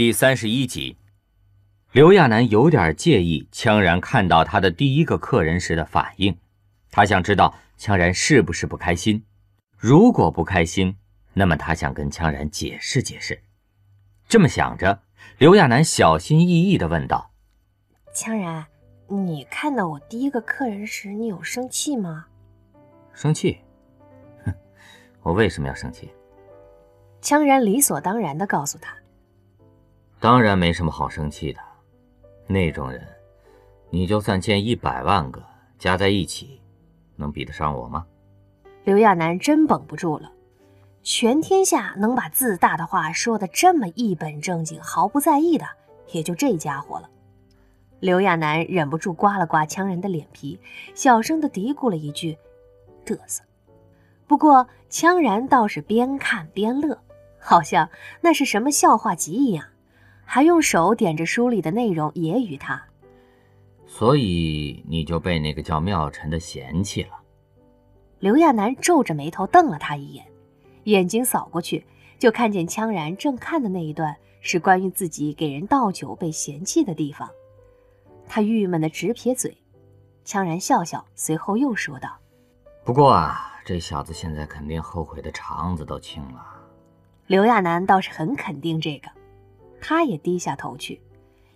第三十一集，刘亚楠有点介意羌然看到他的第一个客人时的反应，他想知道羌然是不是不开心。如果不开心，那么他想跟羌然解释解释。这么想着，刘亚楠小心翼翼地问道：“羌然，你看到我第一个客人时，你有生气吗？”“生气？哼，我为什么要生气？”羌然理所当然地告诉他。当然没什么好生气的，那种人，你就算见一百万个加在一起，能比得上我吗？刘亚楠真绷不住了，全天下能把自大的话说的这么一本正经、毫不在意的，也就这家伙了。刘亚楠忍不住刮了刮羌人的脸皮，小声的嘀咕了一句：“嘚瑟。”不过羌然倒是边看边乐，好像那是什么笑话集一样。还用手点着书里的内容揶揄他，所以你就被那个叫妙晨的嫌弃了。刘亚楠皱着眉头瞪了他一眼，眼睛扫过去，就看见羌然正看的那一段是关于自己给人倒酒被嫌弃的地方。他郁闷的直撇嘴，羌然笑笑，随后又说道：“不过啊，这小子现在肯定后悔的肠子都青了。”刘亚楠倒是很肯定这个。他也低下头去，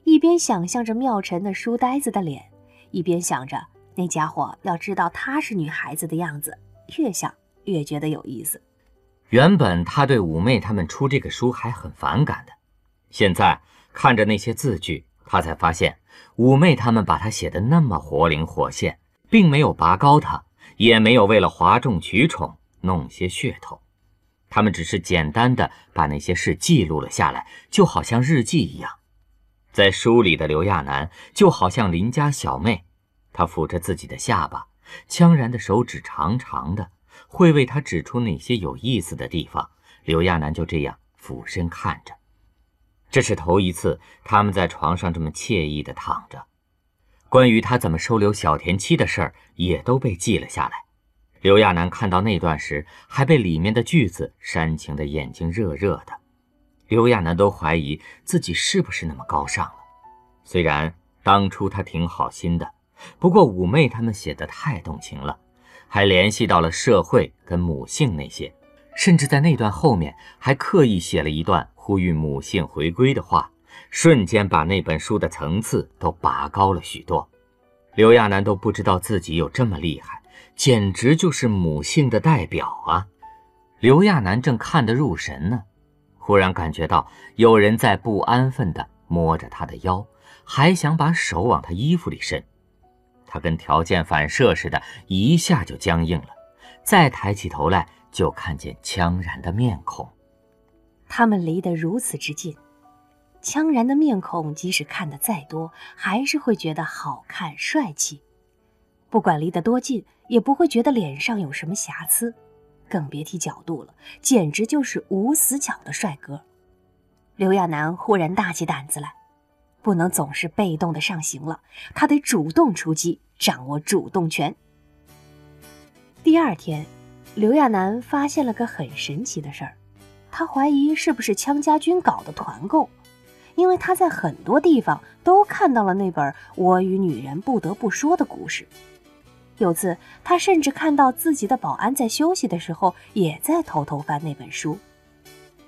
一边想象着妙晨那书呆子的脸，一边想着那家伙要知道她是女孩子的样子，越想越觉得有意思。原本他对五妹他们出这个书还很反感的，现在看着那些字句，他才发现五妹他们把他写的那么活灵活现，并没有拔高他，也没有为了哗众取宠弄些噱头。他们只是简单的把那些事记录了下来，就好像日记一样。在书里的刘亚楠就好像邻家小妹，她抚着自己的下巴，羌然的手指长长的，会为他指出哪些有意思的地方。刘亚楠就这样俯身看着。这是头一次他们在床上这么惬意的躺着。关于他怎么收留小田七的事儿，也都被记了下来。刘亚楠看到那段时，还被里面的句子煽情的眼睛热热的。刘亚楠都怀疑自己是不是那么高尚了。虽然当初他挺好心的，不过五妹他们写的太动情了，还联系到了社会跟母性那些，甚至在那段后面还刻意写了一段呼吁母性回归的话，瞬间把那本书的层次都拔高了许多。刘亚楠都不知道自己有这么厉害。简直就是母性的代表啊！刘亚楠正看得入神呢，忽然感觉到有人在不安分地摸着他的腰，还想把手往他衣服里伸。他跟条件反射似的，一下就僵硬了。再抬起头来，就看见羌然的面孔。他们离得如此之近，羌然的面孔，即使看得再多，还是会觉得好看帅气。不管离得多近，也不会觉得脸上有什么瑕疵，更别提角度了，简直就是无死角的帅哥。刘亚楠忽然大起胆子来，不能总是被动的上行了，他得主动出击，掌握主动权。第二天，刘亚楠发现了个很神奇的事儿，他怀疑是不是羌家军搞的团购，因为他在很多地方都看到了那本《我与女人不得不说的故事》。有次，他甚至看到自己的保安在休息的时候，也在偷偷翻那本书。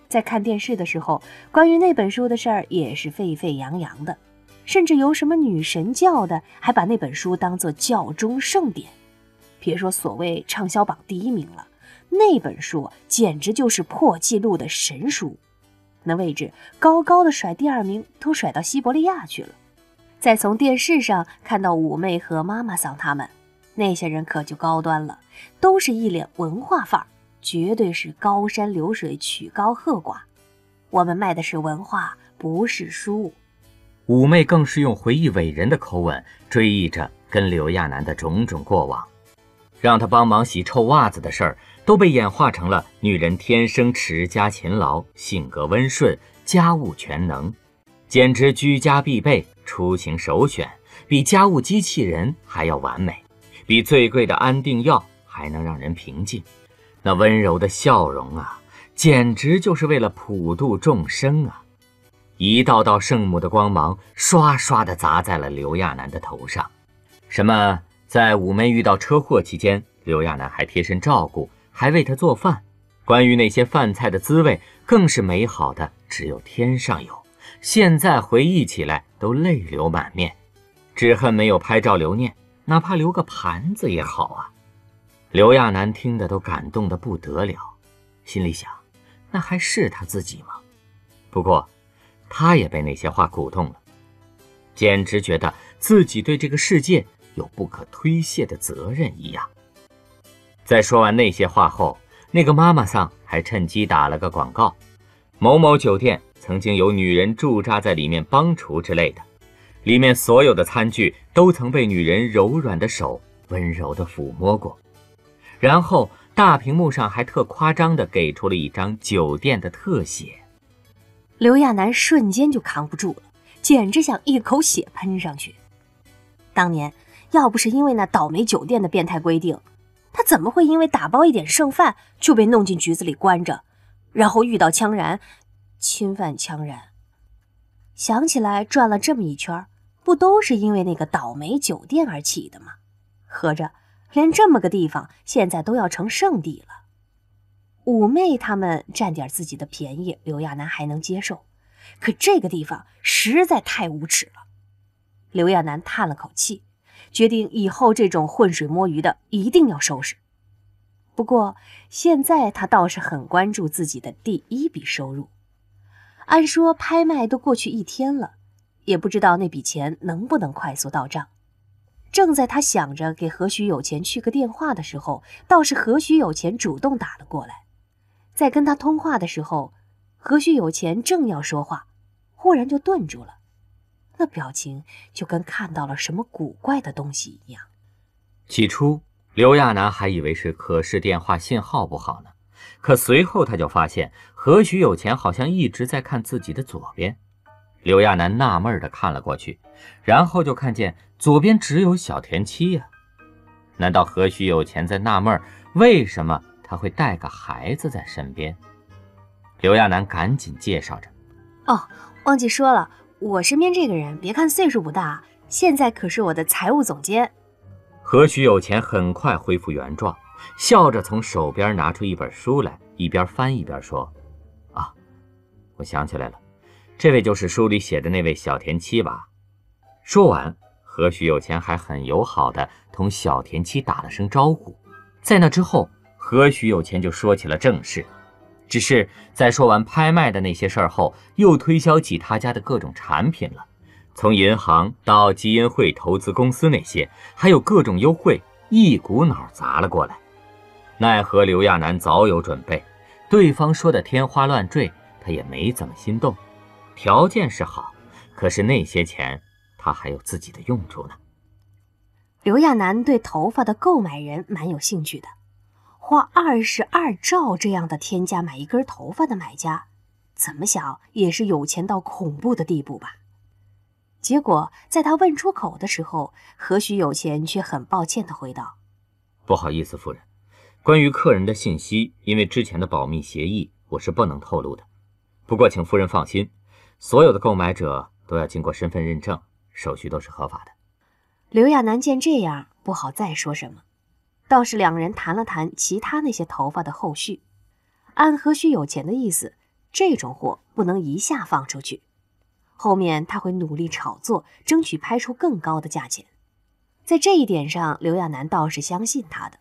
在看电视的时候，关于那本书的事儿也是沸沸扬扬的，甚至有什么女神教的，还把那本书当做教中圣典。别说所谓畅销榜第一名了，那本书简直就是破纪录的神书，那位置高高的甩第二名都甩到西伯利亚去了。再从电视上看到五妹和妈妈桑他们。那些人可就高端了，都是一脸文化范儿，绝对是高山流水曲高和寡。我们卖的是文化，不是书。五妹更是用回忆伟人的口吻追忆着跟刘亚楠的种种过往，让他帮忙洗臭袜子的事儿都被演化成了女人天生持家勤劳，性格温顺，家务全能，简直居家必备，出行首选，比家务机器人还要完美。比最贵的安定药还能让人平静，那温柔的笑容啊，简直就是为了普度众生啊！一道道圣母的光芒刷刷地砸在了刘亚楠的头上。什么，在五妹遇到车祸期间，刘亚楠还贴身照顾，还为她做饭。关于那些饭菜的滋味，更是美好的，只有天上有。现在回忆起来，都泪流满面，只恨没有拍照留念，哪怕留个盘子也好啊。刘亚楠听得都感动得不得了，心里想：那还是他自己吗？不过，他也被那些话鼓动了，简直觉得自己对这个世界有不可推卸的责任一样。在说完那些话后，那个妈妈桑还趁机打了个广告：某某酒店曾经有女人驻扎在里面帮厨之类的，里面所有的餐具都曾被女人柔软的手温柔地抚摸过。然后大屏幕上还特夸张地给出了一张酒店的特写，刘亚楠瞬间就扛不住了，简直想一口血喷上去。当年要不是因为那倒霉酒店的变态规定，他怎么会因为打包一点剩饭就被弄进局子里关着，然后遇到枪然，侵犯枪然？想起来转了这么一圈，不都是因为那个倒霉酒店而起的吗？合着。连这么个地方，现在都要成圣地了。五妹他们占点自己的便宜，刘亚楠还能接受，可这个地方实在太无耻了。刘亚楠叹了口气，决定以后这种浑水摸鱼的一定要收拾。不过现在他倒是很关注自己的第一笔收入。按说拍卖都过去一天了，也不知道那笔钱能不能快速到账。正在他想着给何许有钱去个电话的时候，倒是何许有钱主动打了过来。在跟他通话的时候，何许有钱正要说话，忽然就顿住了，那表情就跟看到了什么古怪的东西一样。起初，刘亚楠还以为是可视电话信号不好呢，可随后他就发现何许有钱好像一直在看自己的左边。刘亚楠纳闷地看了过去，然后就看见左边只有小田七呀。难道何许有钱在纳闷为什么他会带个孩子在身边？刘亚楠赶紧介绍着：“哦，忘记说了，我身边这个人，别看岁数不大，现在可是我的财务总监。”何许有钱很快恢复原状，笑着从手边拿出一本书来，一边翻一边说：“啊，我想起来了。”这位就是书里写的那位小田七吧？说完，何许有钱还很友好的同小田七打了声招呼。在那之后，何许有钱就说起了正事，只是在说完拍卖的那些事儿后，又推销起他家的各种产品了，从银行到基因会投资公司那些，还有各种优惠，一股脑砸了过来。奈何刘亚楠早有准备，对方说的天花乱坠，他也没怎么心动。条件是好，可是那些钱他还有自己的用处呢。刘亚楠对头发的购买人蛮有兴趣的，花二十二兆这样的天价买一根头发的买家，怎么想也是有钱到恐怖的地步吧？结果在他问出口的时候，何许有钱却很抱歉地回道：“不好意思，夫人，关于客人的信息，因为之前的保密协议，我是不能透露的。不过请夫人放心。”所有的购买者都要经过身份认证，手续都是合法的。刘亚楠见这样，不好再说什么，倒是两人谈了谈其他那些头发的后续。按何须有钱的意思，这种货不能一下放出去，后面他会努力炒作，争取拍出更高的价钱。在这一点上，刘亚楠倒是相信他的。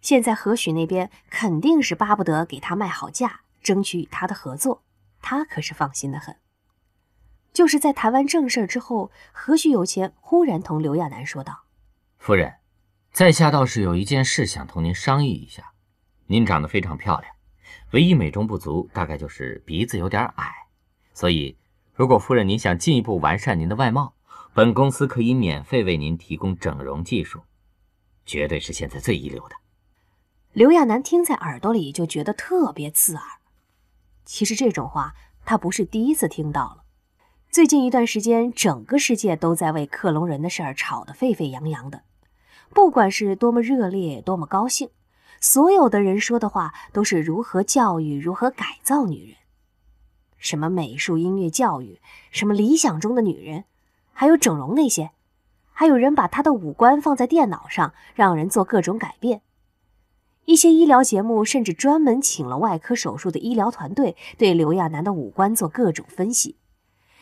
现在何许那边肯定是巴不得给他卖好价，争取与他的合作。他可是放心的很。就是在谈完正事之后，何许有钱忽然同刘亚楠说道：“夫人，在下倒是有一件事想同您商议一下。您长得非常漂亮，唯一美中不足大概就是鼻子有点矮。所以，如果夫人您想进一步完善您的外貌，本公司可以免费为您提供整容技术，绝对是现在最一流的。”刘亚楠听在耳朵里就觉得特别刺耳。其实这种话他不是第一次听到了。最近一段时间，整个世界都在为克隆人的事儿吵得沸沸扬扬的。不管是多么热烈，多么高兴，所有的人说的话都是如何教育、如何改造女人。什么美术、音乐、教育，什么理想中的女人，还有整容那些，还有人把她的五官放在电脑上，让人做各种改变。一些医疗节目甚至专门请了外科手术的医疗团队，对刘亚楠的五官做各种分析，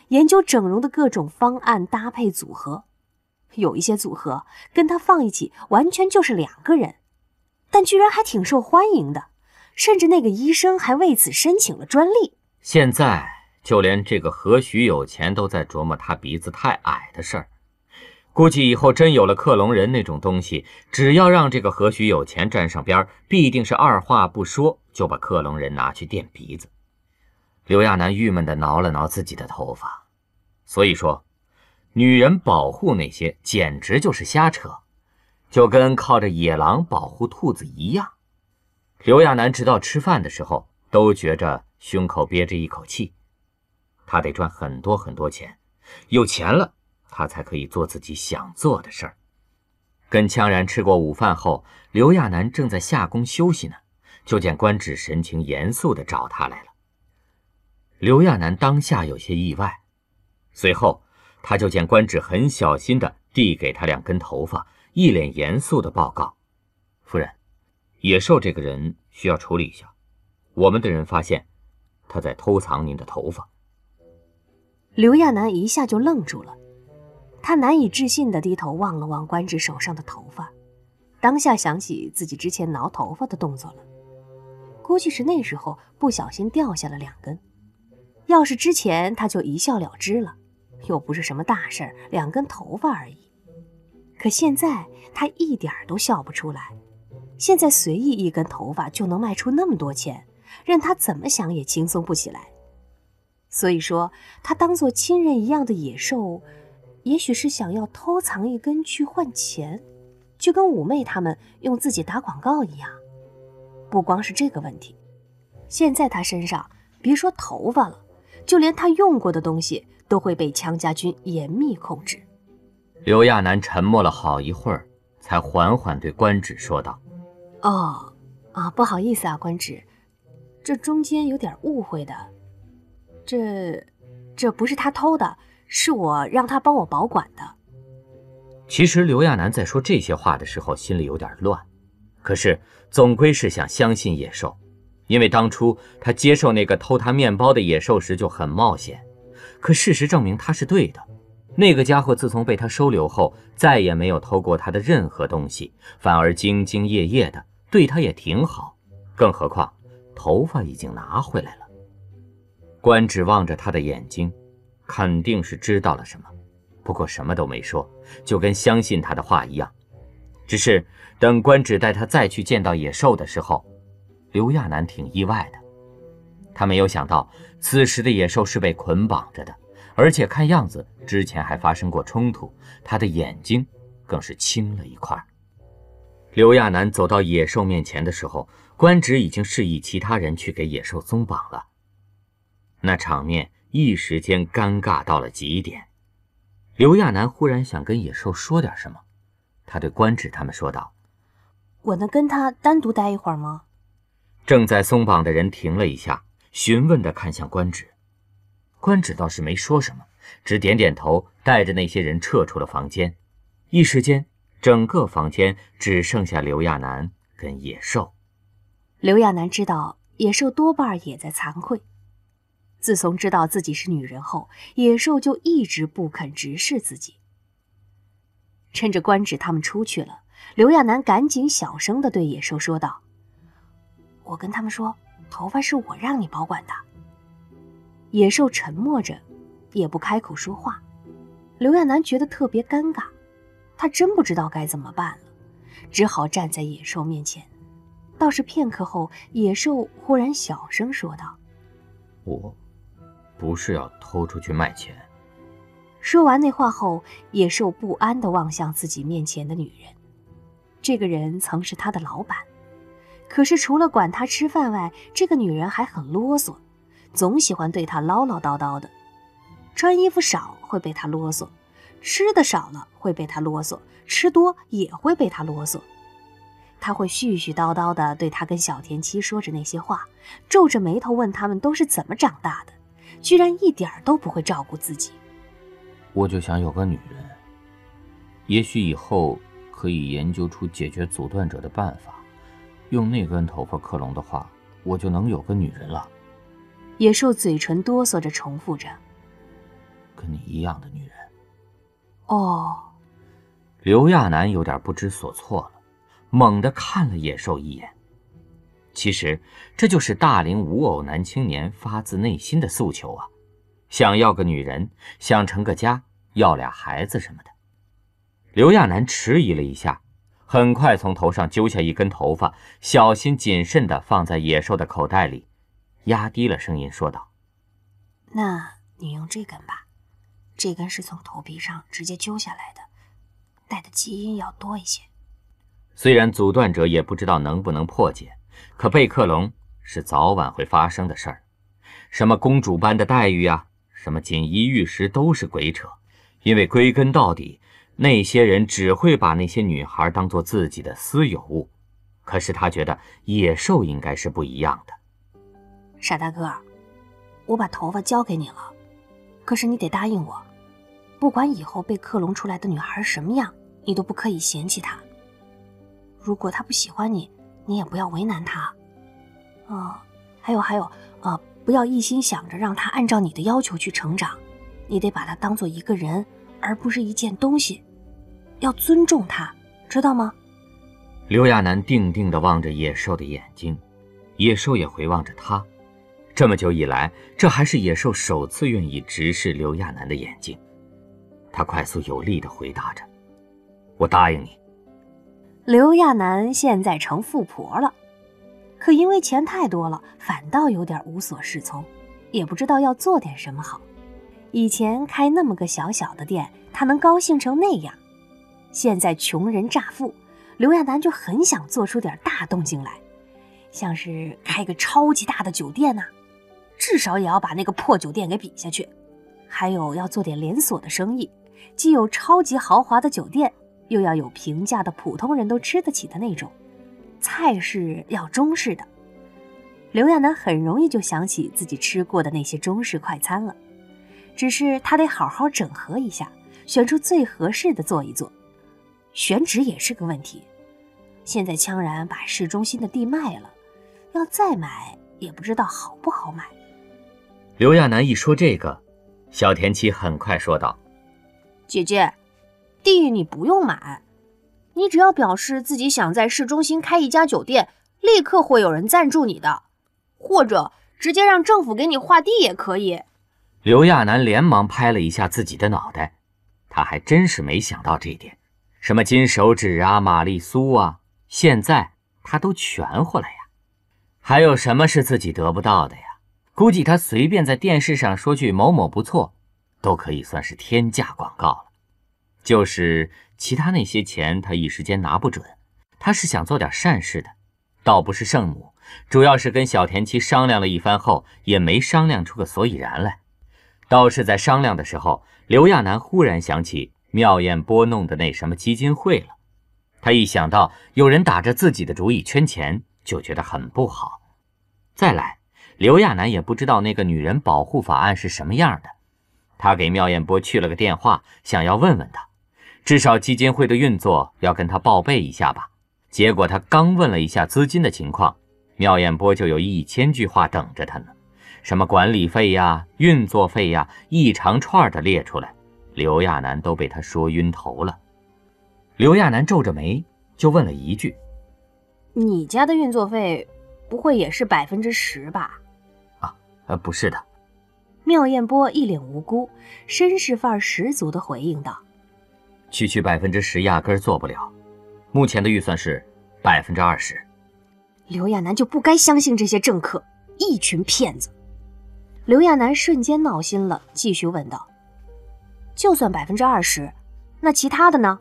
研究整容的各种方案搭配组合。有一些组合跟他放一起，完全就是两个人，但居然还挺受欢迎的，甚至那个医生还为此申请了专利。现在就连这个何许有钱都在琢磨他鼻子太矮的事儿。估计以后真有了克隆人那种东西，只要让这个何许有钱沾上边，必定是二话不说就把克隆人拿去垫鼻子。刘亚楠郁闷地挠了挠自己的头发，所以说，女人保护那些简直就是瞎扯，就跟靠着野狼保护兔子一样。刘亚楠直到吃饭的时候都觉着胸口憋着一口气，他得赚很多很多钱，有钱了。他才可以做自己想做的事儿。跟羌然吃过午饭后，刘亚楠正在下宫休息呢，就见官职神情严肃地找他来了。刘亚楠当下有些意外，随后他就见官职很小心地递给他两根头发，一脸严肃地报告：“夫人，野兽这个人需要处理一下。我们的人发现他在偷藏您的头发。”刘亚楠一下就愣住了。他难以置信地低头望了望官职手上的头发，当下想起自己之前挠头发的动作了，估计是那时候不小心掉下了两根。要是之前他就一笑了之了，又不是什么大事儿，两根头发而已。可现在他一点都笑不出来，现在随意一根头发就能卖出那么多钱，任他怎么想也轻松不起来。所以说，他当做亲人一样的野兽。也许是想要偷藏一根去换钱，就跟五妹他们用自己打广告一样。不光是这个问题，现在他身上别说头发了，就连他用过的东西都会被羌家军严密控制。刘亚楠沉默了好一会儿，才缓缓对官职说道：“哦，啊，不好意思啊，官职，这中间有点误会的。这，这不是他偷的。”是我让他帮我保管的。其实刘亚楠在说这些话的时候，心里有点乱，可是总归是想相信野兽，因为当初他接受那个偷他面包的野兽时就很冒险。可事实证明他是对的，那个家伙自从被他收留后，再也没有偷过他的任何东西，反而兢兢业业的，对他也挺好。更何况头发已经拿回来了。关指望着他的眼睛。肯定是知道了什么，不过什么都没说，就跟相信他的话一样。只是等官职带他再去见到野兽的时候，刘亚楠挺意外的。他没有想到此时的野兽是被捆绑着的，而且看样子之前还发生过冲突。他的眼睛更是青了一块。刘亚楠走到野兽面前的时候，官职已经示意其他人去给野兽松绑了。那场面。一时间尴尬到了极点，刘亚楠忽然想跟野兽说点什么，他对官职他们说道：“我能跟他单独待一会儿吗？”正在松绑的人停了一下，询问的看向官职，官职倒是没说什么，只点点头，带着那些人撤出了房间。一时间，整个房间只剩下刘亚楠跟野兽。刘亚楠知道野兽多半也在惭愧。自从知道自己是女人后，野兽就一直不肯直视自己。趁着官职他们出去了，刘亚楠赶紧小声的对野兽说道：“我跟他们说，头发是我让你保管的。”野兽沉默着，也不开口说话。刘亚楠觉得特别尴尬，他真不知道该怎么办了，只好站在野兽面前。倒是片刻后，野兽忽然小声说道：“我。”不是要偷出去卖钱。说完那话后，野兽不安地望向自己面前的女人。这个人曾是他的老板，可是除了管他吃饭外，这个女人还很啰嗦，总喜欢对他唠唠叨叨的。穿衣服少会被他啰嗦，吃的少了会被他啰嗦，吃多也会被他啰嗦。他会絮絮叨叨地对他跟小田七说着那些话，皱着眉头问他们都是怎么长大的。居然一点都不会照顾自己。我就想有个女人，也许以后可以研究出解决阻断者的办法。用那根头发克隆的话，我就能有个女人了。野兽嘴唇哆嗦着重复着：“跟你一样的女人。”哦，刘亚楠有点不知所措了，猛地看了野兽一眼。其实这就是大龄无偶男青年发自内心的诉求啊，想要个女人，想成个家，要俩孩子什么的。刘亚楠迟疑了一下。很快从头上揪下一根头发，小心谨慎地放在野兽的口袋里，压低了声音说道：“那你用这根吧，这根是从头皮上直接揪下来的，带的基因要多一些。虽然阻断者也不知道能不能破解，可贝克隆是早晚会发生的事儿。什么公主般的待遇啊，什么锦衣玉食都是鬼扯，因为归根到底。”那些人只会把那些女孩当做自己的私有物，可是他觉得野兽应该是不一样的。傻大个，我把头发交给你了，可是你得答应我，不管以后被克隆出来的女孩什么样，你都不可以嫌弃她。如果她不喜欢你，你也不要为难他。哦，还有还有，呃，不要一心想着让他按照你的要求去成长，你得把他当做一个人，而不是一件东西。要尊重他，知道吗？刘亚楠定定地望着野兽的眼睛，野兽也回望着他。这么久以来，这还是野兽首次愿意直视刘亚楠的眼睛。他快速有力地回答着：“我答应你。”刘亚楠现在成富婆了，可因为钱太多了，反倒有点无所适从，也不知道要做点什么好。以前开那么个小小的店，他能高兴成那样。现在穷人乍富，刘亚楠就很想做出点大动静来，像是开个超级大的酒店呐，至少也要把那个破酒店给比下去。还有要做点连锁的生意，既有超级豪华的酒店，又要有平价的普通人都吃得起的那种，菜是要中式的。刘亚楠很容易就想起自己吃过的那些中式快餐了，只是他得好好整合一下，选出最合适的做一做。选址也是个问题，现在羌然把市中心的地卖了，要再买也不知道好不好买。刘亚楠一说这个，小田七很快说道：“姐姐，地你不用买，你只要表示自己想在市中心开一家酒店，立刻会有人赞助你的，或者直接让政府给你划地也可以。”刘亚楠连忙拍了一下自己的脑袋，他还真是没想到这点。什么金手指啊，玛丽苏啊，现在他都全乎了呀！还有什么是自己得不到的呀？估计他随便在电视上说句某某不错，都可以算是天价广告了。就是其他那些钱，他一时间拿不准。他是想做点善事的，倒不是圣母，主要是跟小田七商量了一番后，也没商量出个所以然来。倒是在商量的时候，刘亚楠忽然想起。妙艳波弄的那什么基金会了，他一想到有人打着自己的主意圈钱，就觉得很不好。再来，刘亚楠也不知道那个女人保护法案是什么样的，他给妙艳波去了个电话，想要问问他，至少基金会的运作要跟他报备一下吧。结果他刚问了一下资金的情况，妙艳波就有一千句话等着他呢，什么管理费呀、运作费呀，一长串的列出来。刘亚楠都被他说晕头了。刘亚楠皱着眉，就问了一句：“你家的运作费不会也是百分之十吧？”“啊，呃，不是的。”妙艳波一脸无辜、绅士范儿十足的回应道：“区区百分之十压根儿做不了，目前的预算是百分之二十。”刘亚楠就不该相信这些政客，一群骗子。刘亚楠瞬间闹心了，继续问道。就算百分之二十，那其他的呢？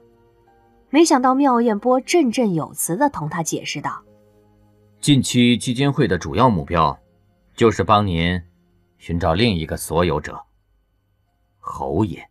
没想到妙艳波振振有词地同他解释道：“近期基金会的主要目标，就是帮您寻找另一个所有者——侯爷。”